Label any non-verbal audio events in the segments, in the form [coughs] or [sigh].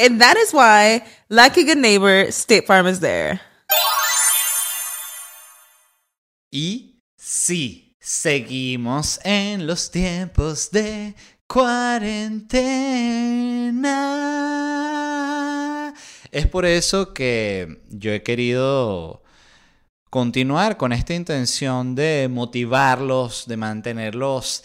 And that is why, like a good neighbor, State Farm is there. Y sí, seguimos en los tiempos de cuarentena. Es por eso que yo he querido continuar con esta intención de motivarlos, de mantenerlos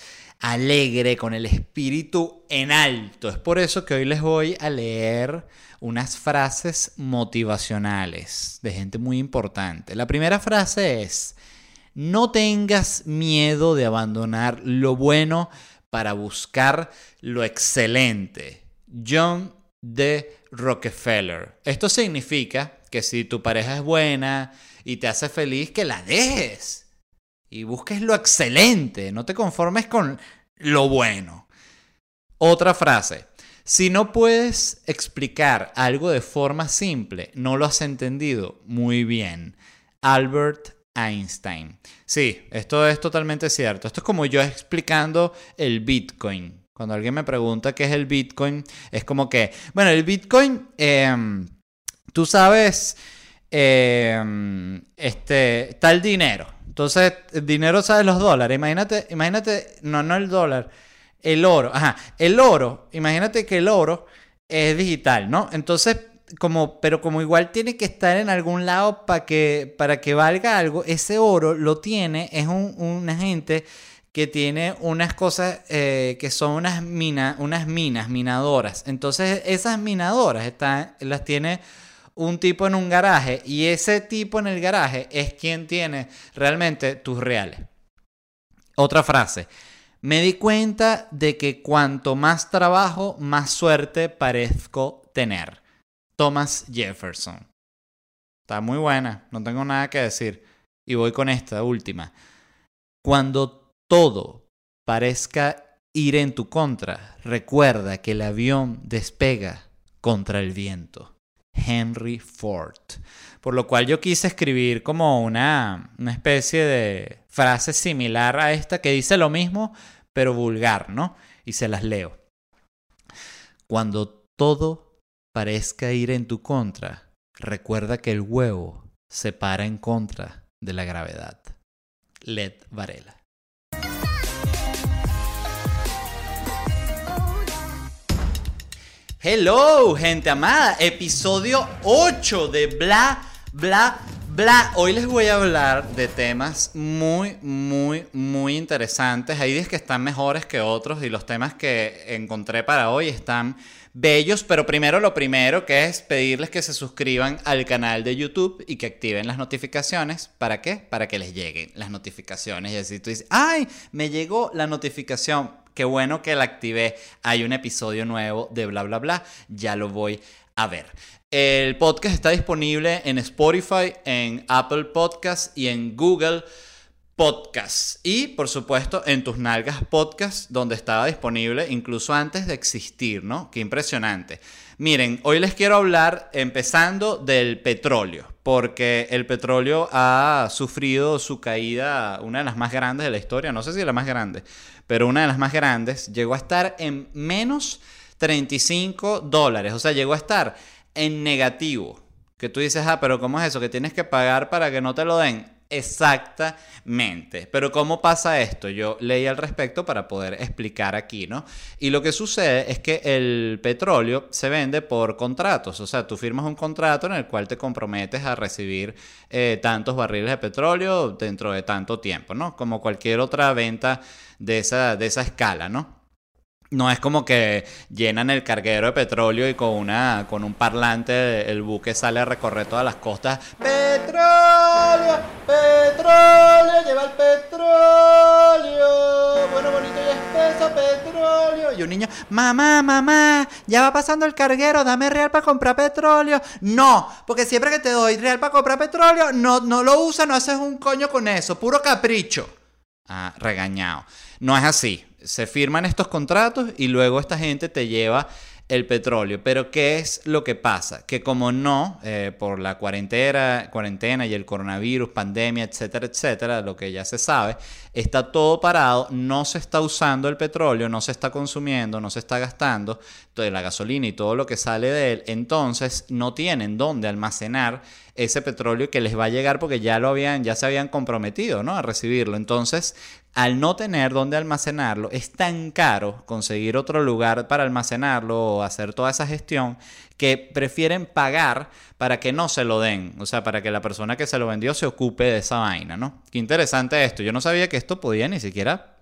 alegre, con el espíritu en alto. Es por eso que hoy les voy a leer unas frases motivacionales de gente muy importante. La primera frase es, no tengas miedo de abandonar lo bueno para buscar lo excelente. John D. Rockefeller. Esto significa que si tu pareja es buena y te hace feliz, que la dejes y busques lo excelente, no te conformes con lo bueno. Otra frase. Si no puedes explicar algo de forma simple, no lo has entendido muy bien. Albert Einstein. Sí, esto es totalmente cierto. Esto es como yo explicando el Bitcoin. Cuando alguien me pregunta qué es el Bitcoin, es como que, bueno, el Bitcoin, em, tú sabes, em, este, tal dinero. Entonces, el dinero sabe los dólares. Imagínate, imagínate, no, no el dólar, el oro. Ajá, el oro, imagínate que el oro es digital, ¿no? Entonces, como, pero como igual tiene que estar en algún lado para que, para que valga algo, ese oro lo tiene, es un, una gente que tiene unas cosas eh, que son unas, minas, unas minas, minadoras. Entonces, esas minadoras están, las tiene un tipo en un garaje y ese tipo en el garaje es quien tiene realmente tus reales. Otra frase. Me di cuenta de que cuanto más trabajo, más suerte parezco tener. Thomas Jefferson. Está muy buena, no tengo nada que decir. Y voy con esta última. Cuando todo parezca ir en tu contra, recuerda que el avión despega contra el viento. Henry Ford. Por lo cual yo quise escribir como una, una especie de frase similar a esta que dice lo mismo, pero vulgar, ¿no? Y se las leo. Cuando todo parezca ir en tu contra, recuerda que el huevo se para en contra de la gravedad. Led Varela. Hello, gente amada. Episodio 8 de Bla, Bla, Bla. Hoy les voy a hablar de temas muy, muy, muy interesantes. Hay días que están mejores que otros y los temas que encontré para hoy están bellos. Pero primero lo primero que es pedirles que se suscriban al canal de YouTube y que activen las notificaciones. ¿Para qué? Para que les lleguen las notificaciones. Y así tú dices, ¡ay! Me llegó la notificación Qué bueno que la activé. Hay un episodio nuevo de bla, bla, bla. Ya lo voy a ver. El podcast está disponible en Spotify, en Apple Podcasts y en Google Podcasts. Y por supuesto en tus nalgas podcast, donde estaba disponible incluso antes de existir, ¿no? Qué impresionante. Miren, hoy les quiero hablar empezando del petróleo, porque el petróleo ha sufrido su caída, una de las más grandes de la historia, no sé si la más grande, pero una de las más grandes, llegó a estar en menos 35 dólares. O sea, llegó a estar en negativo. Que tú dices, ah, pero ¿cómo es eso? Que tienes que pagar para que no te lo den. Exactamente. Pero ¿cómo pasa esto? Yo leí al respecto para poder explicar aquí, ¿no? Y lo que sucede es que el petróleo se vende por contratos. O sea, tú firmas un contrato en el cual te comprometes a recibir eh, tantos barriles de petróleo dentro de tanto tiempo, ¿no? Como cualquier otra venta de esa, de esa escala, ¿no? No es como que llenan el carguero de petróleo y con, una, con un parlante el buque sale a recorrer todas las costas. ¡Petróleo! ¡Petróleo! ¡Lleva el petróleo! Bueno, bonito y espeso, petróleo. Y un niño, mamá, mamá, ya va pasando el carguero, dame real para comprar petróleo. No, porque siempre que te doy real para comprar petróleo, no, no lo usas, no haces un coño con eso, puro capricho. Ah, regañado. No es así se firman estos contratos y luego esta gente te lleva el petróleo. Pero ¿qué es lo que pasa? Que como no, eh, por la cuarentena, cuarentena y el coronavirus, pandemia, etcétera, etcétera, lo que ya se sabe, está todo parado, no se está usando el petróleo, no se está consumiendo, no se está gastando toda la gasolina y todo lo que sale de él, entonces no tienen dónde almacenar ese petróleo que les va a llegar porque ya lo habían, ya se habían comprometido, ¿no? A recibirlo. Entonces, al no tener dónde almacenarlo, es tan caro conseguir otro lugar para almacenarlo o hacer toda esa gestión que prefieren pagar para que no se lo den, o sea, para que la persona que se lo vendió se ocupe de esa vaina, ¿no? Qué interesante esto. Yo no sabía que esto podía ni siquiera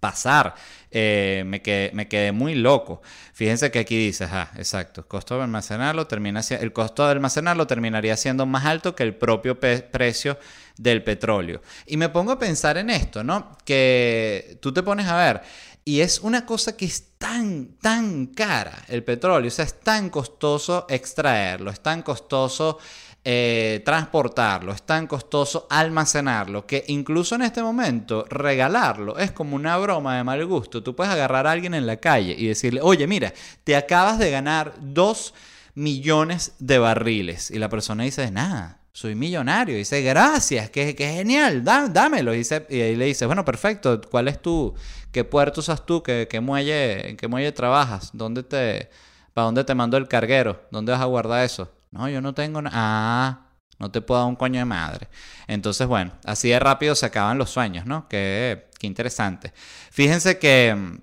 pasar. Eh, me, quedé, me, quedé, muy loco. Fíjense que aquí dice, ah, exacto, costo de almacenarlo termina, el costo de almacenarlo terminaría siendo más alto que el propio precio del petróleo. Y me pongo a pensar en esto, ¿no? Que tú te pones a ver, y es una cosa que es tan, tan cara el petróleo, o sea, es tan costoso extraerlo, es tan costoso eh, transportarlo, es tan costoso almacenarlo, que incluso en este momento regalarlo es como una broma de mal gusto. Tú puedes agarrar a alguien en la calle y decirle, oye, mira, te acabas de ganar dos millones de barriles. Y la persona dice, nada, soy millonario. Y dice, gracias, qué, genial, dámelo. Y, ahí le dice, bueno, perfecto, ¿cuál es tu, qué puerto usas tú, qué, qué muelle, en qué muelle trabajas, dónde te, para dónde te mando el carguero, dónde vas a guardar eso. No, yo no tengo nada. Ah, no te puedo dar un coño de madre. Entonces, bueno, así de rápido se acaban los sueños, ¿no? Qué, qué interesante. Fíjense que mm,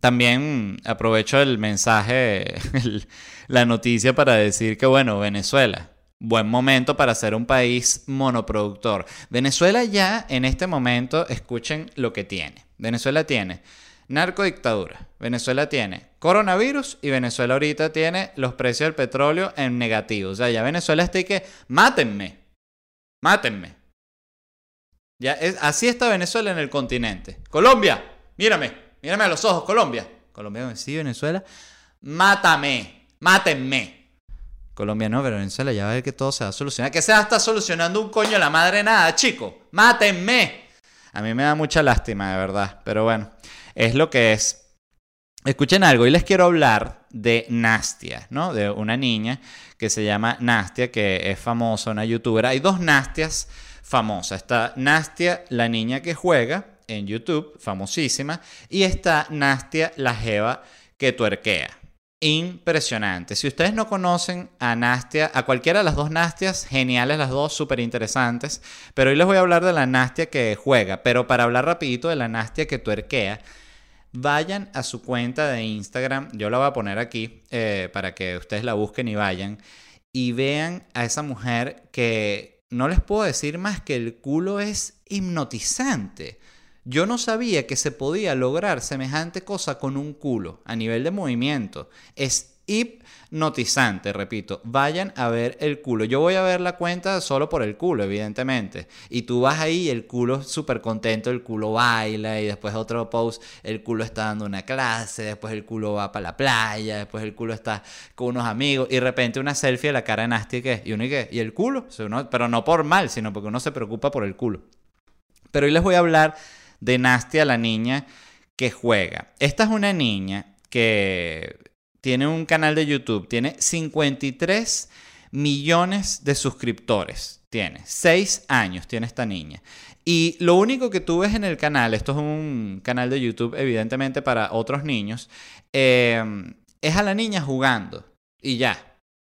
también aprovecho el mensaje, [laughs] la noticia para decir que, bueno, Venezuela, buen momento para ser un país monoproductor. Venezuela ya en este momento, escuchen lo que tiene. Venezuela tiene narcodictadura. Venezuela tiene coronavirus y Venezuela ahorita tiene los precios del petróleo en negativo. O sea, ya Venezuela está y que mátenme, mátenme. Ya es, así está Venezuela en el continente. Colombia, mírame, mírame a los ojos, Colombia. Colombia, sí, Venezuela. Mátame, mátenme. Colombia no, pero Venezuela ya va a ver que todo se va a solucionar. Que se va a estar solucionando un coño la madre nada, chico. Mátenme. A mí me da mucha lástima, de verdad. Pero bueno, es lo que es. Escuchen algo, y les quiero hablar de Nastia, ¿no? De una niña que se llama Nastia, que es famosa, una youtuber. Hay dos Nastias famosas. Está Nastia, la niña que juega en YouTube, famosísima, y está Nastia, la jeva que tuerquea. Impresionante. Si ustedes no conocen a Nastia, a cualquiera de las dos Nastias, geniales las dos, súper interesantes. Pero hoy les voy a hablar de la Nastia que juega. Pero para hablar rapidito de la Nastia que tuerquea, vayan a su cuenta de Instagram, yo la voy a poner aquí eh, para que ustedes la busquen y vayan, y vean a esa mujer que no les puedo decir más que el culo es hipnotizante. Yo no sabía que se podía lograr semejante cosa con un culo a nivel de movimiento. Es hipnotizante, repito. Vayan a ver el culo. Yo voy a ver la cuenta solo por el culo, evidentemente. Y tú vas ahí y el culo súper contento, el culo baila y después otro post, el culo está dando una clase, después el culo va para la playa, después el culo está con unos amigos y de repente una selfie de la cara Nasty y uno y qué, y el culo, pero no por mal, sino porque uno se preocupa por el culo. Pero hoy les voy a hablar de Nastia, la niña que juega. Esta es una niña que tiene un canal de YouTube, tiene 53 millones de suscriptores. Tiene 6 años, tiene esta niña. Y lo único que tú ves en el canal, esto es un canal de YouTube evidentemente para otros niños, eh, es a la niña jugando. Y ya.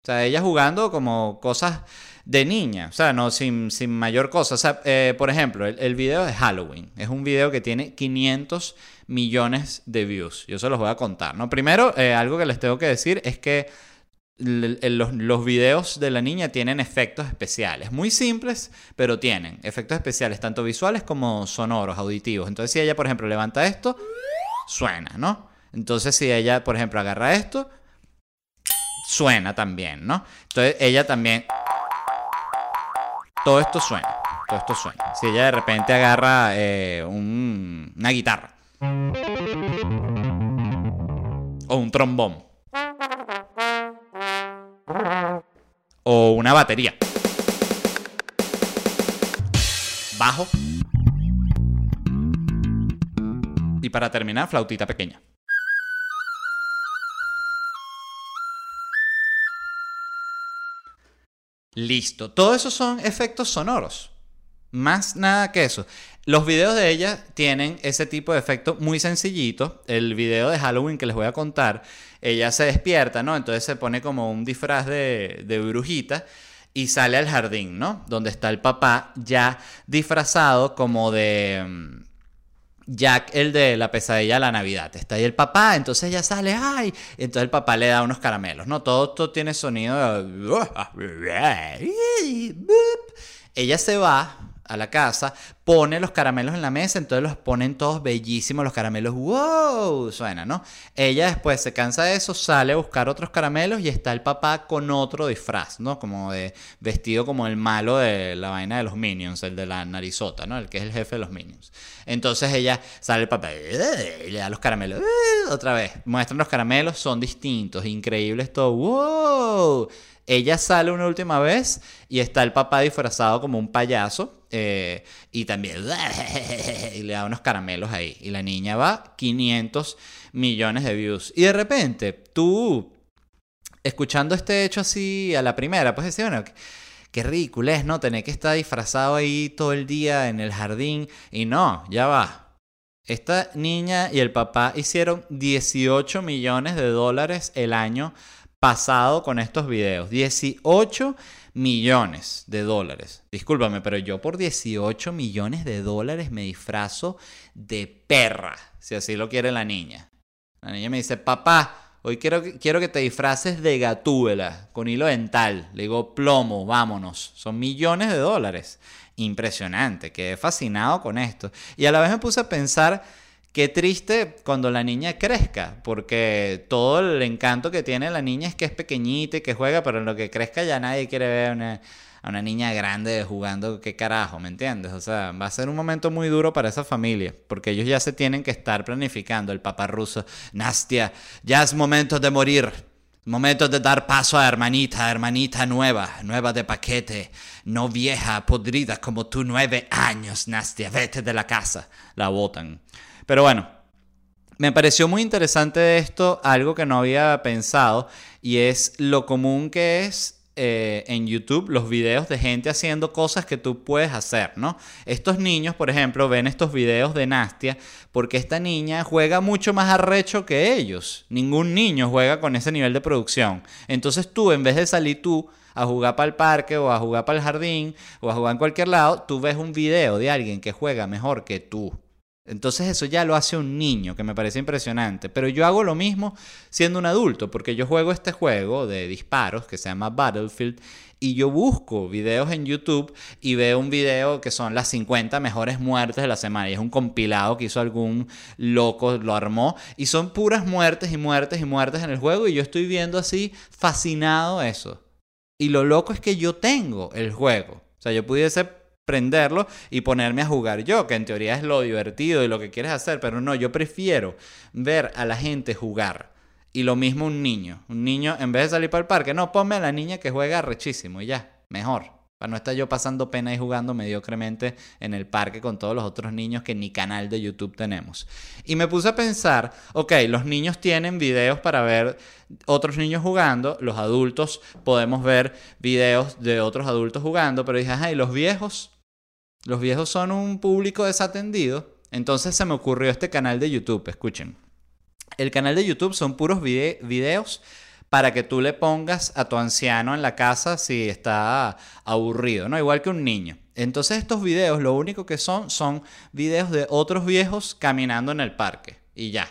O sea, ella jugando como cosas de niña, o sea, no sin, sin mayor cosa. O sea, eh, por ejemplo, el, el, video de Halloween es un video que tiene 500 millones de views. Yo se los voy a contar, ¿no? Primero, eh, algo que les tengo que decir es que los, videos de la niña tienen efectos especiales, muy simples, pero tienen efectos especiales, tanto visuales como sonoros, auditivos. Entonces, si ella, por ejemplo, levanta esto, suena, ¿no? Entonces, si ella, por ejemplo, agarra esto, suena también, ¿no? Entonces, ella también todo esto suena. Todo esto suena. Si ella de repente agarra eh, un, una guitarra. O un trombón. O una batería. Bajo. Y para terminar, flautita pequeña. Listo. Todo eso son efectos sonoros. Más nada que eso. Los videos de ella tienen ese tipo de efecto muy sencillito. El video de Halloween que les voy a contar, ella se despierta, ¿no? Entonces se pone como un disfraz de, de brujita y sale al jardín, ¿no? Donde está el papá ya disfrazado como de mm, Jack, el de la pesadilla de la Navidad. Está ahí el papá, entonces ella sale, ¡ay! Entonces el papá le da unos caramelos, ¿no? Todo esto tiene sonido de... Ella se va a la casa, pone los caramelos en la mesa, entonces los ponen todos bellísimos, los caramelos, wow, suena, ¿no? Ella después se cansa de eso, sale a buscar otros caramelos y está el papá con otro disfraz, ¿no? Como de vestido como el malo de la vaina de los Minions, el de la narizota, ¿no? El que es el jefe de los Minions. Entonces ella sale el papá y le da los caramelos, otra vez, muestran los caramelos, son distintos, increíbles todo, wow. Ella sale una última vez y está el papá disfrazado como un payaso eh, y también [laughs] y le da unos caramelos ahí. Y la niña va 500 millones de views. Y de repente tú, escuchando este hecho así a la primera, pues decís, bueno, qué ridículo es, ¿no? Tener que estar disfrazado ahí todo el día en el jardín. Y no, ya va. Esta niña y el papá hicieron 18 millones de dólares el año pasado con estos videos. 18 millones de dólares. Discúlpame, pero yo por 18 millones de dólares me disfrazo de perra, si así lo quiere la niña. La niña me dice, papá, hoy quiero, quiero que te disfraces de gatúbela con hilo dental. Le digo, plomo, vámonos. Son millones de dólares. Impresionante, quedé fascinado con esto. Y a la vez me puse a pensar Qué triste cuando la niña crezca, porque todo el encanto que tiene la niña es que es pequeñita y que juega, pero en lo que crezca ya nadie quiere ver a una, a una niña grande jugando, qué carajo, ¿me entiendes? O sea, va a ser un momento muy duro para esa familia, porque ellos ya se tienen que estar planificando, el papá ruso, Nastia, ya es momento de morir, momento de dar paso a hermanita, hermanita nueva, nueva de paquete, no vieja, podrida como tú, nueve años, Nastia, vete de la casa, la botan. Pero bueno, me pareció muy interesante esto, algo que no había pensado, y es lo común que es eh, en YouTube los videos de gente haciendo cosas que tú puedes hacer, ¿no? Estos niños, por ejemplo, ven estos videos de Nastia porque esta niña juega mucho más arrecho que ellos. Ningún niño juega con ese nivel de producción. Entonces tú, en vez de salir tú a jugar para el parque o a jugar para el jardín o a jugar en cualquier lado, tú ves un video de alguien que juega mejor que tú. Entonces eso ya lo hace un niño, que me parece impresionante. Pero yo hago lo mismo siendo un adulto, porque yo juego este juego de disparos que se llama Battlefield y yo busco videos en YouTube y veo un video que son las 50 mejores muertes de la semana. Y es un compilado que hizo algún loco, lo armó. Y son puras muertes y muertes y muertes en el juego. Y yo estoy viendo así fascinado eso. Y lo loco es que yo tengo el juego. O sea, yo pudiese prenderlo y ponerme a jugar yo, que en teoría es lo divertido y lo que quieres hacer, pero no, yo prefiero ver a la gente jugar. Y lo mismo un niño. Un niño, en vez de salir para el parque, no, ponme a la niña que juega rechísimo y ya, mejor. Para no estar yo pasando pena y jugando mediocremente en el parque con todos los otros niños que ni canal de YouTube tenemos. Y me puse a pensar, ok, los niños tienen videos para ver otros niños jugando, los adultos podemos ver videos de otros adultos jugando, pero dije, ay, los viejos, los viejos son un público desatendido. Entonces se me ocurrió este canal de YouTube, escuchen. El canal de YouTube son puros videos para que tú le pongas a tu anciano en la casa si está aburrido, ¿no? Igual que un niño. Entonces estos videos lo único que son son videos de otros viejos caminando en el parque y ya.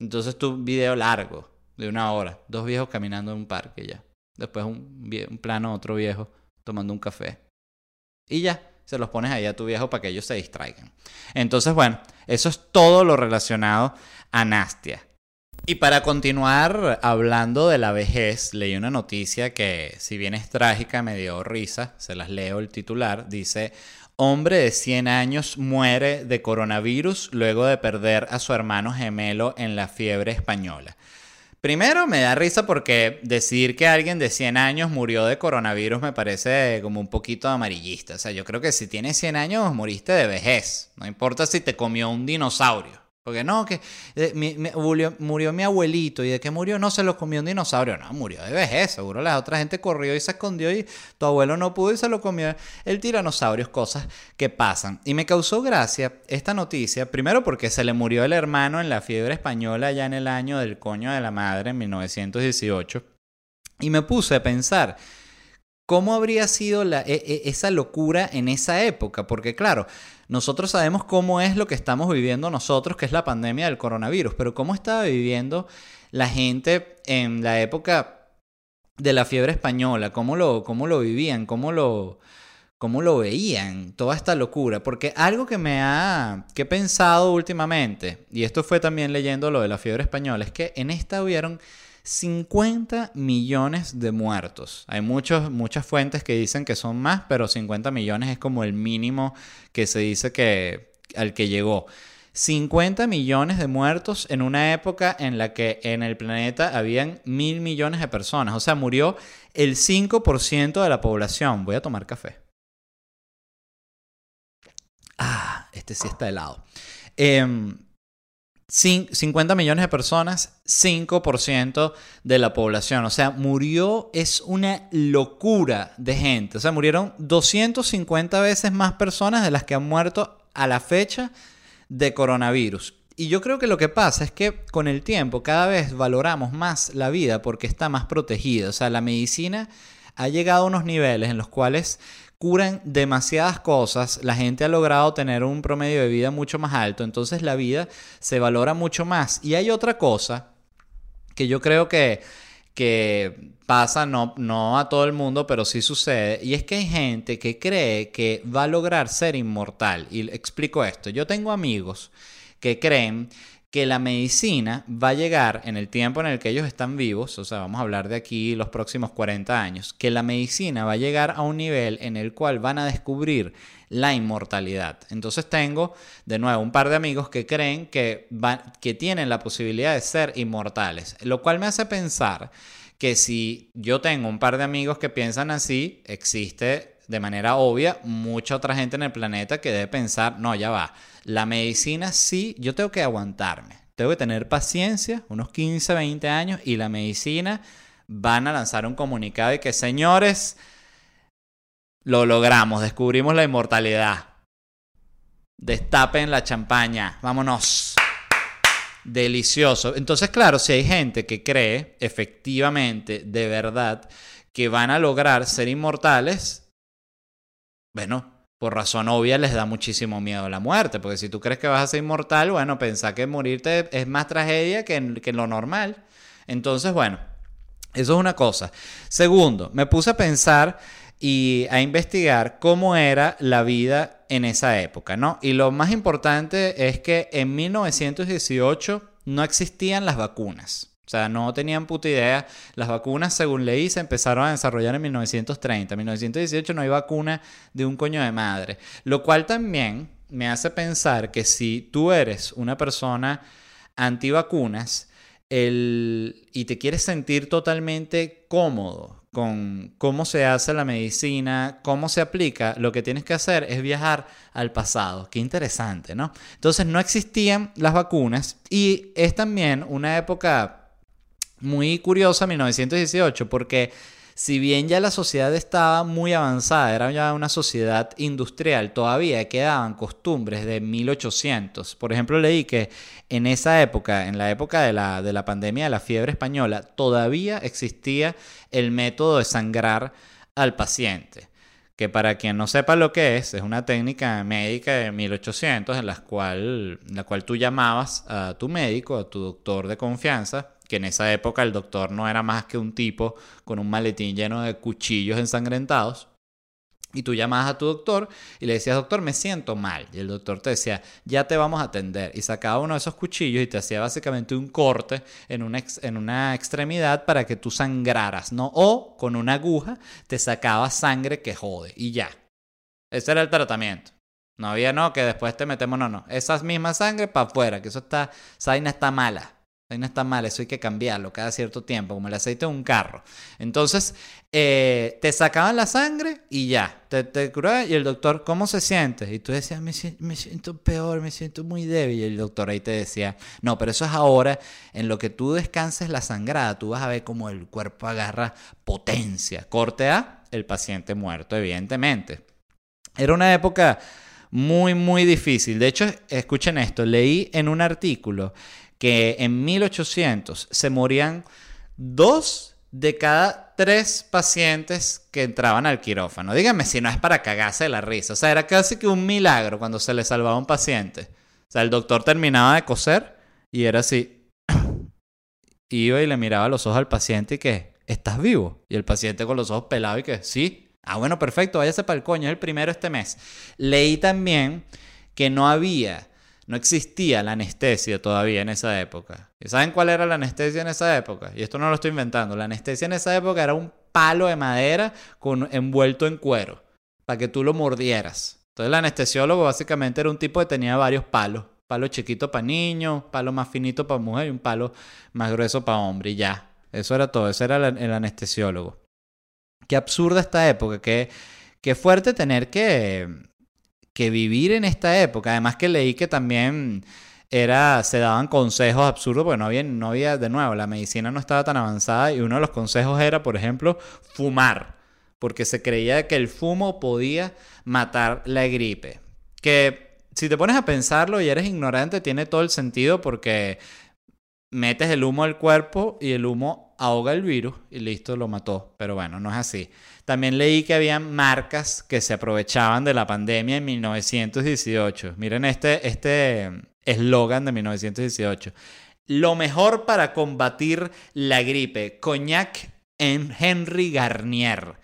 Entonces tu video largo de una hora, dos viejos caminando en un parque ya. Después un, un plano otro viejo tomando un café. Y ya, se los pones ahí a tu viejo para que ellos se distraigan. Entonces, bueno, eso es todo lo relacionado a Nastia. Y para continuar hablando de la vejez, leí una noticia que, si bien es trágica, me dio risa. Se las leo el titular. Dice, hombre de 100 años muere de coronavirus luego de perder a su hermano gemelo en la fiebre española. Primero me da risa porque decir que alguien de 100 años murió de coronavirus me parece como un poquito amarillista. O sea, yo creo que si tienes 100 años moriste de vejez. No importa si te comió un dinosaurio. Porque no, que eh, murió, mi abuelito y de que murió no se lo comió un dinosaurio. No, murió de vejez. Seguro la otra gente corrió y se escondió y tu abuelo no pudo y se lo comió el tiranosaurio. Cosas que pasan. Y me causó gracia esta noticia, primero porque se le murió el hermano en la fiebre española ya en el año del coño de la madre, en 1918. Y me puse a pensar. ¿Cómo habría sido e, e, esa locura en esa época? Porque claro, nosotros sabemos cómo es lo que estamos viviendo nosotros, que es la pandemia del coronavirus, pero cómo estaba viviendo la gente en la época de la fiebre española, cómo lo, cómo lo vivían, cómo lo, cómo lo veían, toda esta locura. Porque algo que me ha, que he pensado últimamente, y esto fue también leyendo lo de la fiebre española, es que en esta hubieron 50 millones de muertos. Hay muchos, muchas fuentes que dicen que son más, pero 50 millones es como el mínimo que se dice que al que llegó. 50 millones de muertos en una época en la que en el planeta habían mil millones de personas. O sea, murió el 5% de la población. Voy a tomar café. Ah, este sí está helado. Eh, 50 millones de personas, 5% de la población. O sea, murió, es una locura de gente. O sea, murieron 250 veces más personas de las que han muerto a la fecha de coronavirus. Y yo creo que lo que pasa es que con el tiempo cada vez valoramos más la vida porque está más protegida. O sea, la medicina ha llegado a unos niveles en los cuales curan demasiadas cosas, la gente ha logrado tener un promedio de vida mucho más alto, entonces la vida se valora mucho más. Y hay otra cosa que yo creo que, que pasa, no, no a todo el mundo, pero sí sucede, y es que hay gente que cree que va a lograr ser inmortal. Y explico esto, yo tengo amigos que creen que la medicina va a llegar en el tiempo en el que ellos están vivos, o sea, vamos a hablar de aquí los próximos 40 años, que la medicina va a llegar a un nivel en el cual van a descubrir la inmortalidad. Entonces tengo, de nuevo, un par de amigos que creen que, que tienen la posibilidad de ser inmortales, lo cual me hace pensar que si yo tengo un par de amigos que piensan así, existe de manera obvia mucha otra gente en el planeta que debe pensar, no, ya va la medicina sí, yo tengo que aguantarme, tengo que tener paciencia, unos 15, 20 años, y la medicina van a lanzar un comunicado y que, señores, lo logramos, descubrimos la inmortalidad. Destapen la champaña, vámonos. Delicioso. Entonces, claro, si hay gente que cree efectivamente, de verdad, que van a lograr ser inmortales, bueno, por razón obvia les da muchísimo miedo la muerte, porque si tú crees que vas a ser inmortal, bueno, pensá que morirte es más tragedia que, que lo normal. Entonces, bueno, eso es una cosa. Segundo, me puse a pensar y a investigar cómo era la vida en esa época, ¿no? Y lo más importante es que en 1918 no existían las vacunas. O sea, no tenían puta idea. Las vacunas, según leí, se empezaron a desarrollar en 1930. En 1918 no hay vacuna de un coño de madre. Lo cual también me hace pensar que si tú eres una persona antivacunas el, y te quieres sentir totalmente cómodo con cómo se hace la medicina, cómo se aplica, lo que tienes que hacer es viajar al pasado. Qué interesante, ¿no? Entonces no existían las vacunas y es también una época muy curiosa, 1918, porque si bien ya la sociedad estaba muy avanzada, era ya una sociedad industrial, todavía quedaban costumbres de 1800. Por ejemplo, leí que en esa época, en la época de la, de la pandemia de la fiebre española, todavía existía el método de sangrar al paciente que para quien no sepa lo que es, es una técnica médica de 1800 en la cual, en la cual tú llamabas a tu médico, a tu doctor de confianza, que en esa época el doctor no era más que un tipo con un maletín lleno de cuchillos ensangrentados. Y tú llamabas a tu doctor y le decías, doctor, me siento mal. Y el doctor te decía, ya te vamos a atender. Y sacaba uno de esos cuchillos y te hacía básicamente un corte en una, en una extremidad para que tú sangraras, ¿no? O con una aguja te sacaba sangre que jode. Y ya. Ese era el tratamiento. No había, no, que después te metemos, no, no. Esa misma sangre para afuera, que eso está, esa vaina está mala no está mal, eso hay que cambiarlo cada cierto tiempo, como el aceite de un carro. Entonces, eh, te sacaban la sangre y ya, te, te y el doctor, ¿cómo se siente? Y tú decías, me, me, siento peor, me siento muy débil. Y el doctor ahí te decía, no, pero eso es ahora, en lo que tú descanses la sangrada, tú vas a ver cómo el cuerpo agarra potencia. Corte A, el paciente muerto, evidentemente. Era una época muy, muy difícil. De hecho, escuchen esto, leí en un artículo que en 1800 se morían dos de cada tres pacientes que entraban al quirófano. Díganme si no es para cagarse la risa. O sea, era casi que un milagro cuando se le salvaba un paciente. O sea, el doctor terminaba de coser y era así. [coughs] Iba y le miraba los ojos al paciente y que, ¿estás vivo? Y el paciente con los ojos pelados y que, sí. Ah, bueno, perfecto, váyase para el coño, es el primero este mes. Leí también que no había no existía la anestesia todavía en esa época. ¿Y saben cuál era la anestesia en esa época? Y esto no lo estoy inventando. La anestesia en esa época era un palo de madera con, envuelto en cuero para que tú lo mordieras. Entonces el anestesiólogo básicamente era un tipo que tenía varios palos. Palo chiquito para niños, palo más finito para mujer y un palo más grueso para hombre. Y ya. Eso era todo. Ese era el, anestesiólogo. Qué absurda esta época. Qué, qué fuerte tener que que vivir en esta época. Además que leí que también era, se daban consejos absurdos, porque no había, no había, de nuevo, la medicina no estaba tan avanzada y uno de los consejos era, por ejemplo, fumar, porque se creía que el fumo podía matar la gripe. Que si te pones a pensarlo y eres ignorante, tiene todo el sentido porque metes el humo al cuerpo y el humo ahoga el virus y listo, lo mató. Pero bueno, no es así. También leí que había marcas que se aprovechaban de la pandemia en 1918. Miren este este eslogan de 1918. Lo mejor para combatir la gripe, coñac en Henry Garnier.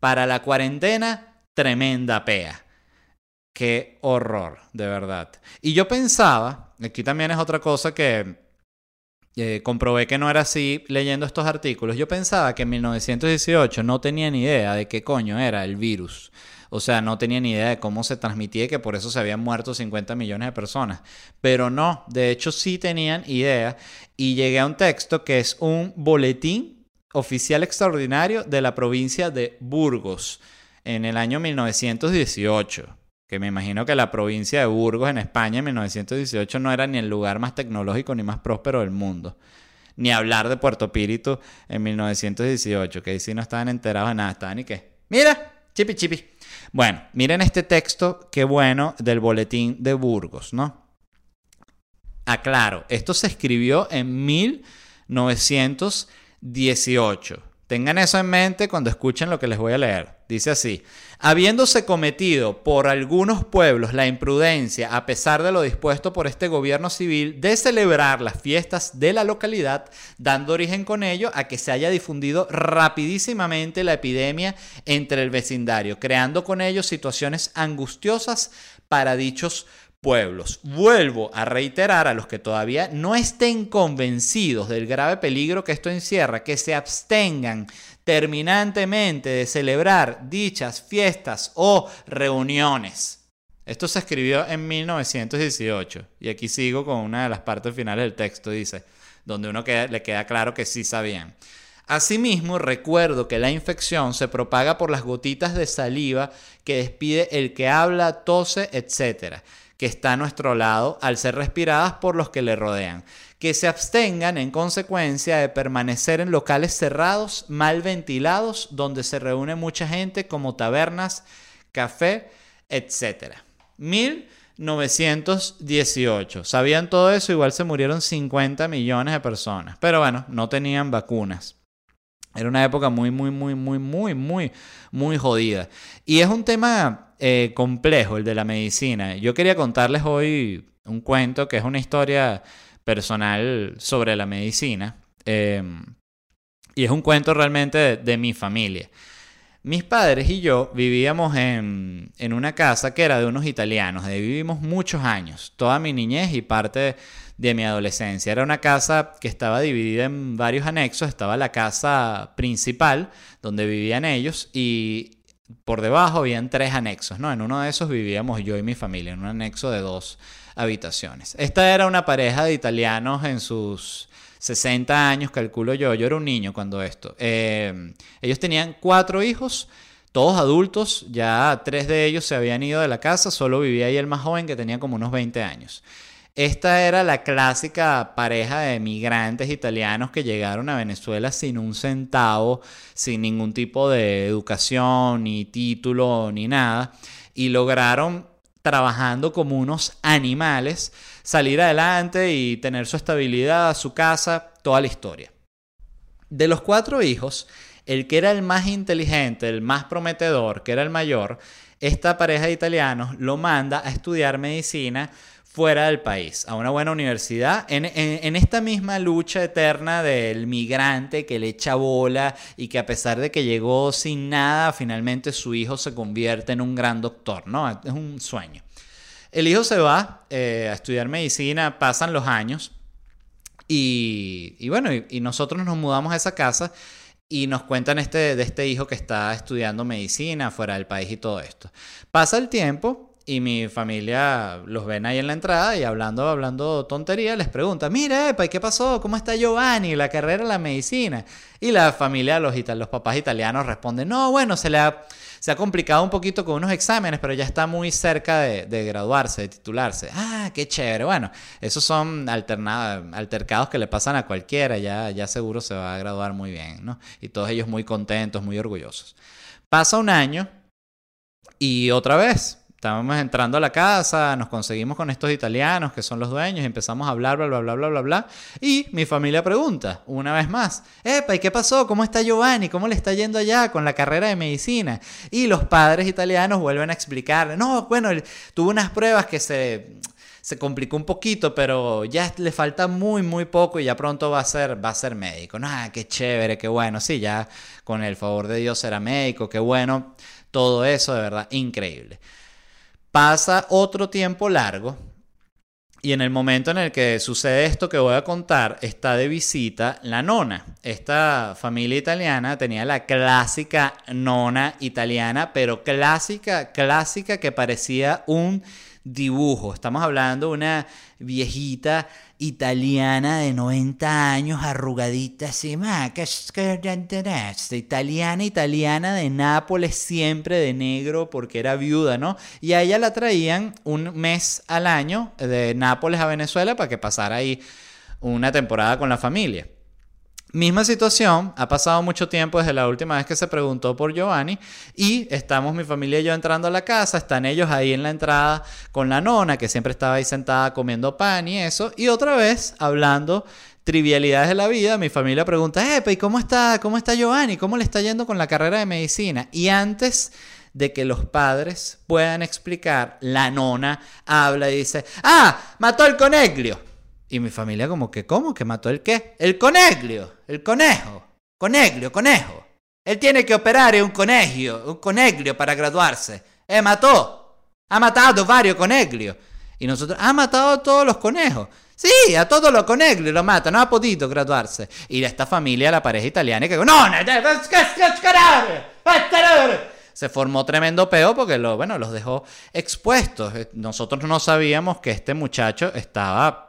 Para la cuarentena, tremenda pea. Qué horror, de verdad. Y yo pensaba, aquí también es otra cosa que eh, comprobé que no era así leyendo estos artículos. Yo pensaba que en 1918 no tenía ni idea de qué coño era el virus. O sea, no tenía ni idea de cómo se transmitía y que por eso se habían muerto 50 millones de personas. Pero no, de hecho sí tenían idea. Y llegué a un texto que es un boletín oficial extraordinario de la provincia de Burgos en el año 1918 que me imagino que la provincia de Burgos en España en 1918 no era ni el lugar más tecnológico ni más próspero del mundo. Ni hablar de Puerto Píritu en 1918, que ahí sí no estaban enterados de nada, estaban y qué. Mira, chipi chipi. Bueno, miren este texto, qué bueno, del boletín de Burgos, ¿no? Aclaro, esto se escribió en 1918. Tengan eso en mente cuando escuchen lo que les voy a leer. Dice así, habiéndose cometido por algunos pueblos la imprudencia, a pesar de lo dispuesto por este gobierno civil, de celebrar las fiestas de la localidad, dando origen con ello a que se haya difundido rapidísimamente la epidemia entre el vecindario, creando con ello situaciones angustiosas para dichos pueblos. Vuelvo a reiterar a los que todavía no estén convencidos del grave peligro que esto encierra, que se abstengan terminantemente de celebrar dichas fiestas o reuniones. Esto se escribió en 1918 y aquí sigo con una de las partes finales del texto, dice, donde uno le queda claro que sí sabían. Asimismo, recuerdo que la infección se propaga por las gotitas de saliva que despide el que habla, tose, etc., que está a nuestro lado al ser respiradas por los que le rodean. Que se abstengan en consecuencia de permanecer en locales cerrados, mal ventilados, donde se reúne mucha gente como tabernas, café, etc. 1918. ¿Sabían todo eso? Igual se murieron 50 millones de personas. Pero bueno, no tenían vacunas. Era una época muy, muy, muy, muy, muy, muy, muy jodida. Y es un tema eh, complejo el de la medicina. Yo quería contarles hoy un cuento que es una historia personal sobre la medicina. Em, y es un cuento realmente de, mi familia. Mis padres y yo vivíamos en, en, una casa que era de unos italianos. Ahí vivimos muchos años, toda mi niñez y parte de mi adolescencia. Era una casa que estaba dividida en varios anexos. Estaba la casa principal, donde vivían ellos, y por debajo habían tres anexos, ¿no? En uno de esos vivíamos yo y mi familia, en un anexo de dos habitaciones. Esta era una pareja de italianos en sus 60 años, calculo yo. Yo era un niño cuando esto. Eh, ellos tenían cuatro hijos todos adultos, ya tres de ellos se habían ido de la casa, solo vivía ahí el más joven que tenía como unos 20 años. Esta era la clásica pareja de migrantes italianos que llegaron a Venezuela sin un centavo, sin ningún tipo de educación, ni título, ni nada, y lograron, trabajando como unos animales, salir adelante y tener su estabilidad, su casa, toda la historia. De los cuatro hijos, el que era el más inteligente, el más prometedor, que era el mayor, esta pareja de italianos lo manda a estudiar medicina fuera del país, a una buena universidad, en, esta misma lucha eterna del migrante que le echa bola y que a pesar de que llegó sin nada, finalmente su hijo se convierte en un gran doctor, ¿no? Es un sueño. El hijo se va eh, a estudiar medicina, pasan los años y, bueno, y, nosotros nos mudamos a esa casa y nos cuentan este, de este hijo que está estudiando medicina fuera del país y todo esto. Pasa el tiempo y mi familia los ven ahí en la entrada y hablando, hablando tontería, les pregunta, mira, epa, ¿y qué pasó? ¿Cómo está Giovanni? La carrera de la medicina. Y la familia, los, los papás italianos responden, no, bueno, se le ha, se ha complicado un poquito con unos exámenes, pero ya está muy cerca de, graduarse, de titularse. Ah, qué chévere. Bueno, esos son altercados que le pasan a cualquiera, ya, ya seguro se va a graduar muy bien, ¿no? Y todos ellos muy contentos, muy orgullosos. Pasa un año y otra vez estábamos entrando a la casa, nos conseguimos con estos italianos que son los dueños empezamos a hablar, bla, bla, bla, bla, bla, bla. Y mi familia pregunta, una vez más, Epa, ¿y qué pasó? ¿Cómo está Giovanni? ¿Cómo le está yendo allá con la carrera de medicina? Y los padres italianos vuelven a explicarle, no, bueno, tuvo unas pruebas que se se complicó un poquito, pero ya le falta muy, muy poco y ya pronto va a ser, va a ser médico. Ah, qué chévere, qué bueno. Sí, ya con el favor de Dios será médico, qué bueno. Todo eso, de verdad, increíble. Pasa otro tiempo largo y en el momento en el que sucede esto que voy a contar, está de visita la nona. Esta familia italiana tenía la clásica nona italiana, pero clásica, clásica que parecía un Estamos hablando de una viejita italiana de 90 años, arrugadita así, italiana, italiana de Nápoles, siempre de negro porque era viuda, ¿no? Y a ella la traían un mes al año de Nápoles a Venezuela para que pasara ahí una temporada con la familia. Misma situación, ha pasado mucho tiempo desde la última vez que se preguntó por Giovanni y estamos mi familia y yo entrando a la casa, están ellos ahí en la entrada con la nona que siempre estaba ahí sentada comiendo pan y eso, y otra vez hablando trivialidades de la vida, mi familia pregunta, ¿y cómo está, cómo está Giovanni? ¿Cómo le está yendo con la carrera de medicina? Y antes de que los padres puedan explicar, la nona habla y dice, ¡ah! Mató el coneglio. Y mi familia como que, ¿cómo? ¿Que mató el qué? El coneglio, el conejo. Coneglio, conejo. Él tiene que operar en un coneglio, un coneglio para graduarse. Eh, mató. Ha matado varios coneglios. Y nosotros, ha matado a todos los conejos. Sí, a todos los coneglios lo mata, no ha podido graduarse. Y de esta familia, la pareja italiana, que no, se formó tremendo peo porque lo, bueno, los dejó expuestos. Nosotros no sabíamos que este muchacho estaba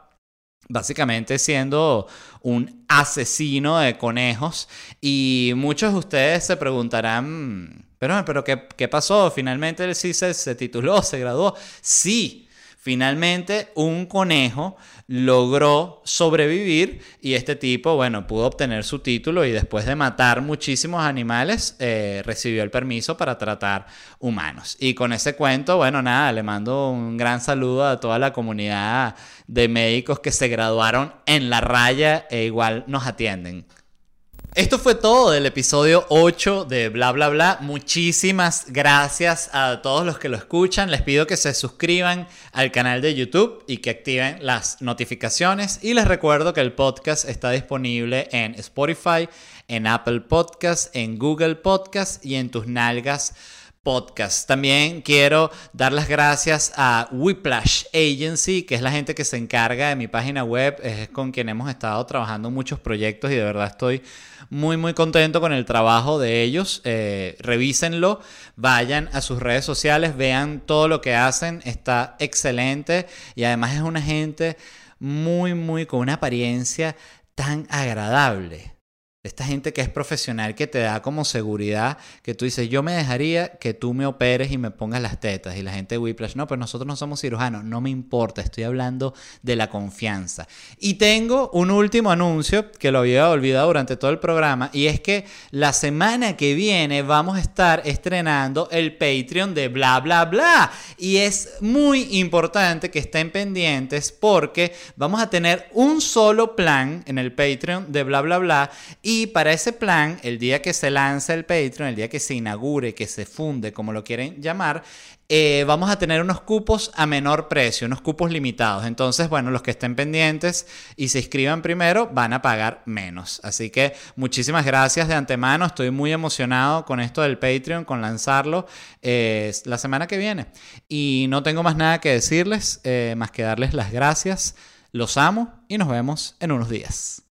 básicamente siendo un asesino de conejos. Y muchos de ustedes se preguntarán, pero, pero ¿qué, qué pasó? Finalmente él sí se, se tituló, se graduó. Sí, Finalmente, un conejo logró sobrevivir y este tipo, bueno, pudo obtener su título y después de matar muchísimos animales, eh, recibió el permiso para tratar humanos. Y con ese cuento, bueno, nada, le mando un gran saludo a toda la comunidad de médicos que se graduaron en la raya e igual nos atienden. Esto fue todo del episodio 8 de Bla Bla Bla. Muchísimas gracias a todos los que lo escuchan. Les pido que se suscriban al canal de YouTube y que activen las notificaciones. Y les recuerdo que el podcast está disponible en Spotify, en Apple Podcast, en Google Podcast y en tus nalgas podcast. También quiero dar las gracias a Whiplash Agency, que es la gente que se encarga de mi página web, es con quien hemos estado trabajando muchos proyectos y de verdad estoy muy muy contento con el trabajo de ellos. Eh, revísenlo, vayan a sus redes sociales, vean todo lo que hacen, está excelente y además es una gente muy muy con una apariencia tan agradable esta gente que es profesional, que te da como seguridad, que tú dices, yo me dejaría que tú me operes y me pongas las tetas. Y la gente de Whiplash, no, pero nosotros no somos cirujanos, no me importa, estoy hablando de la confianza. Y tengo un último anuncio que lo había olvidado durante todo el programa, y es que la semana que viene vamos a estar estrenando el Patreon de bla, bla, bla. Y es muy importante que estén pendientes porque vamos a tener un solo plan en el Patreon de bla, bla, bla. Y para ese plan, el día que se lance el Patreon, el día que se inaugure, que se funde, como lo quieren llamar, eh, vamos a tener unos cupos a menor precio, unos cupos limitados. Entonces, bueno, los que estén pendientes y se inscriban primero van a pagar menos. Así que muchísimas gracias de antemano. Estoy muy emocionado con esto del Patreon, con lanzarlo eh, la semana que viene. Y no tengo más nada que decirles, eh, más que darles las gracias. Los amo y nos vemos en unos días.